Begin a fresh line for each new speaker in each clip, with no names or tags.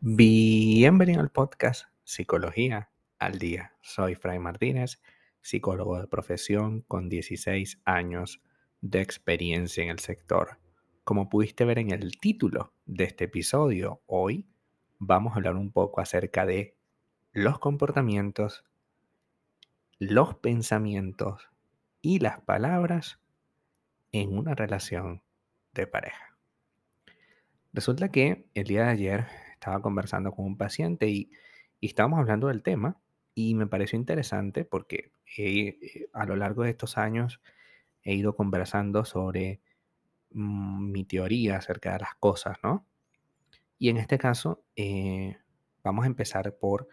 Bienvenido al podcast Psicología al Día. Soy Fray Martínez, psicólogo de profesión con 16 años de experiencia en el sector. Como pudiste ver en el título de este episodio, hoy vamos a hablar un poco acerca de los comportamientos, los pensamientos y las palabras en una relación de pareja. Resulta que el día de ayer estaba conversando con un paciente y, estábamos hablando del tema y me pareció interesante porque eh, a lo largo de estos años he ido conversando sobre mm, mi teoría acerca de las cosas, ¿no? Y en este caso, eh, vamos a empezar por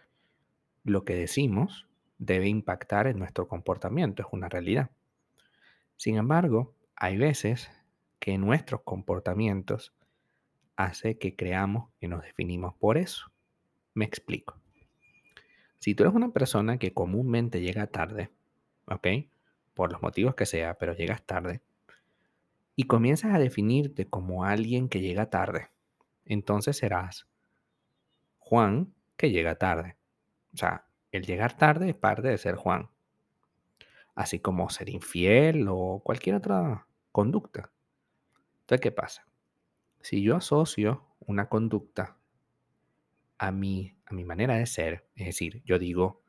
lo que decimos debe impactar en nuestro comportamiento, es una realidad. Sin embargo, hay veces que nuestros comportamientos hace que creamos que nos definimos por eso. Me explico. Si tú eres una persona que comúnmente llega tarde, ¿ok? Por los motivos que sea, pero llegas tarde, y comienzas a definirte como alguien que llega tarde, entonces serás Juan que llega tarde. O sea, el llegar tarde es parte de ser Juan. Así como ser infiel o cualquier otra conducta. Entonces, ¿qué pasa? Si yo asocio una conducta a mi, a mi manera de ser, es decir, yo digo,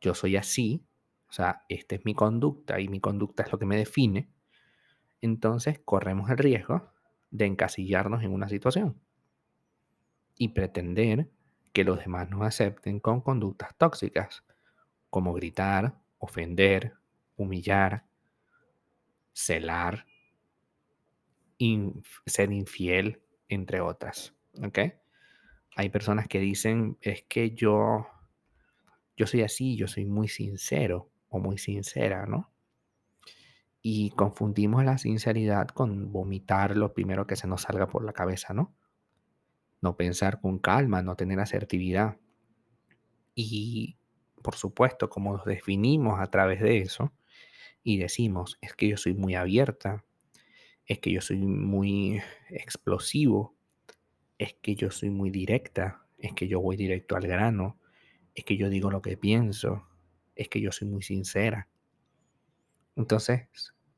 yo soy así, o sea, esta es mi conducta y mi conducta es lo que me define, entonces corremos el riesgo de encasillarnos en una situación y pretender que los demás nos acepten con conductas tóxicas, como gritar, ofender, humillar, celar, ser infiel, entre otras. ¿Ok? Hay personas que dicen, es que yo, yo soy así, yo soy muy sincero o muy sincera, ¿no? Y confundimos la sinceridad con vomitar lo primero que se nos salga por la cabeza, ¿no? No pensar con calma, no tener asertividad. Y, por supuesto, como nos definimos a través de eso y decimos, es que yo soy muy abierta, es que yo soy muy explosivo, es que yo soy muy directa, es que yo voy directo al grano, es que yo digo lo que pienso, es que yo soy muy sincera. Entonces,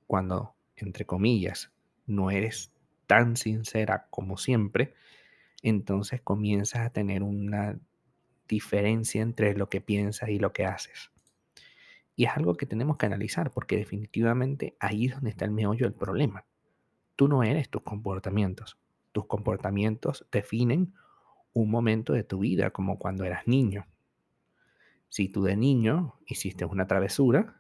cuando, entre comillas, no eres tan sincera como siempre, entonces comienzas a tener una diferencia entre lo que piensas y lo que haces. Y es algo que tenemos que analizar porque definitivamente ahí es donde está el meollo del problema. Tú no eres tus comportamientos. Tus comportamientos definen un momento de tu vida, como cuando eras niño. Si tú de niño hiciste una travesura,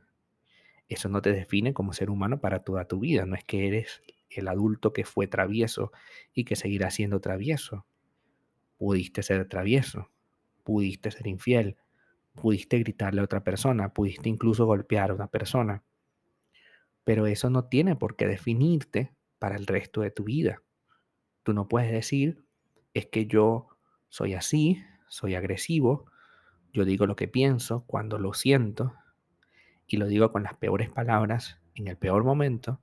eso no te define como ser humano para toda tu vida. No es que eres el adulto que fue travieso y que seguirá siendo travieso. Pudiste ser travieso, pudiste ser infiel, pudiste gritarle a otra persona, pudiste incluso golpear a una persona. Pero eso no tiene por qué definirte para el resto de tu vida. Tú no puedes decir, es que yo soy así, soy agresivo, yo digo lo que pienso cuando lo siento y lo digo con las peores palabras en el peor momento.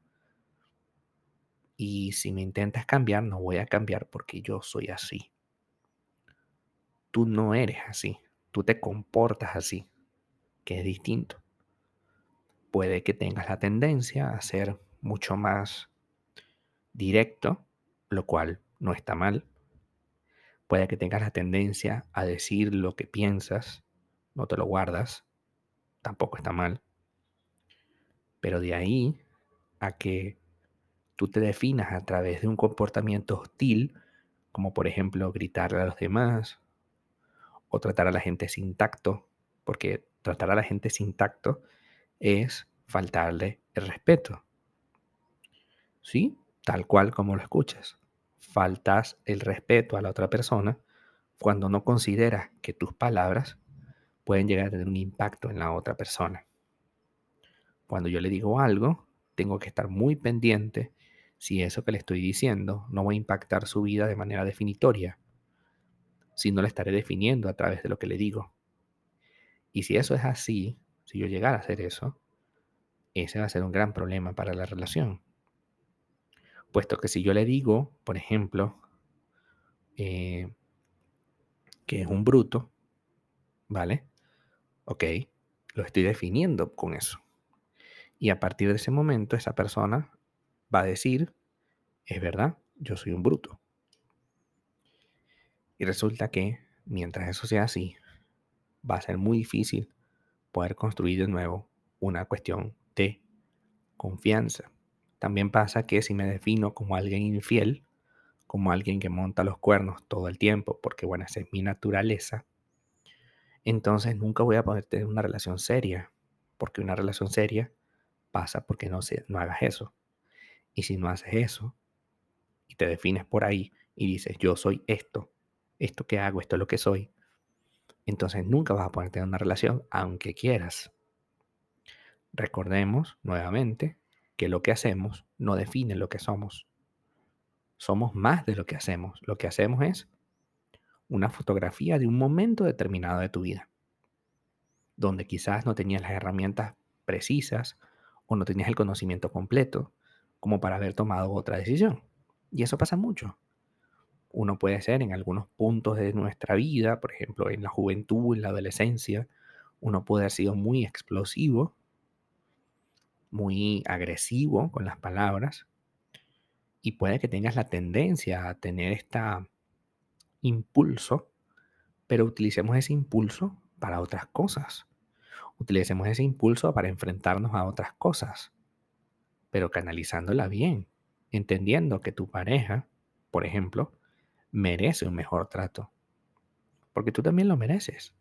Y si me intentas cambiar, no voy a cambiar porque yo soy así. Tú no eres así, tú te comportas así, que es distinto. Puede que tengas la tendencia a ser mucho más directo, lo cual no está mal. Puede que tengas la tendencia a decir lo que piensas, no te lo guardas, tampoco está mal. Pero de ahí a que tú te definas a través de un comportamiento hostil, como por ejemplo gritarle a los demás tratar a la gente sin tacto, porque tratar a la gente sin tacto es faltarle el respeto. ¿Sí? tal cual como lo escuchas. Faltas el respeto a la otra persona cuando no consideras que tus palabras pueden llegar a tener un impacto en la otra persona. Cuando yo le digo algo, tengo que estar muy pendiente si eso que le estoy diciendo no va a impactar su vida de manera definitoria, si no le estaré definiendo a través de lo que le digo. Y si eso es así, si yo llegara a hacer eso, ese va a ser un gran problema para la relación. Puesto que si yo le digo, por ejemplo, eh, que es un bruto, ¿vale? Ok, lo estoy definiendo con eso. Y a partir de ese momento, esa persona va a decir, es verdad, yo soy un bruto. Y resulta que mientras eso sea así, va a ser muy difícil poder construir de nuevo una cuestión de confianza. También pasa que si me defino como alguien infiel, como alguien que monta los cuernos todo el tiempo, porque bueno, esa es mi naturaleza, entonces nunca voy a poder tener una relación seria, porque una relación seria pasa porque no, se, no hagas eso. Y si no haces eso y te defines por ahí y dices, yo soy esto, esto que hago, esto es lo que soy, entonces nunca vas a poder tener una relación aunque quieras. Recordemos nuevamente que lo que hacemos no define lo que somos. Somos más de lo que hacemos. Lo que hacemos es una fotografía de un momento determinado de tu vida, donde quizás no tenías las herramientas precisas o no tenías el conocimiento completo como para haber tomado otra decisión. Y eso pasa mucho. Uno puede ser en algunos puntos de nuestra vida, por ejemplo, en la juventud, en la adolescencia, uno puede haber sido muy explosivo, muy agresivo con las palabras, y puede que tengas la tendencia a tener este impulso, pero utilicemos ese impulso para otras cosas. Utilicemos ese impulso para enfrentarnos a otras cosas, pero canalizándola bien, entendiendo que tu pareja, por ejemplo, merece un mejor trato. Porque tú también lo mereces.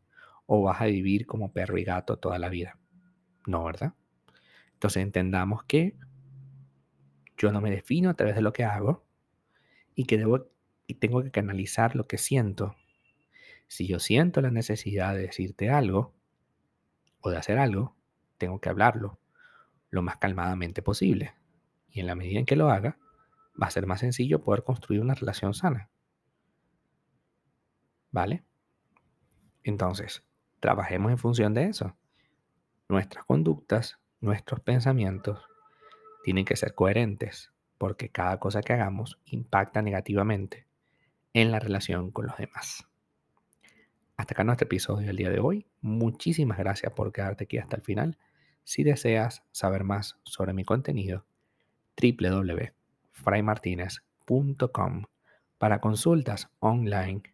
O vas a vivir como perro y gato toda la vida. No, ¿verdad? Entonces entendamos que yo no me defino a través de lo que hago y que debo y tengo que canalizar lo que siento. Si yo siento la necesidad de decirte algo o de hacer algo, tengo que hablarlo lo más calmadamente posible. Y en la medida en que lo haga, va a ser más sencillo poder construir una relación sana. ¿Vale? Entonces, trabajemos en función de eso. Nuestras conductas, nuestros pensamientos tienen que ser coherentes porque cada cosa que hagamos impacta negativamente en la relación con los demás. Hasta acá nuestro episodio del día de hoy. Muchísimas gracias por quedarte aquí hasta el final. Si deseas saber más sobre mi contenido, www.fraymartinez.com para consultas online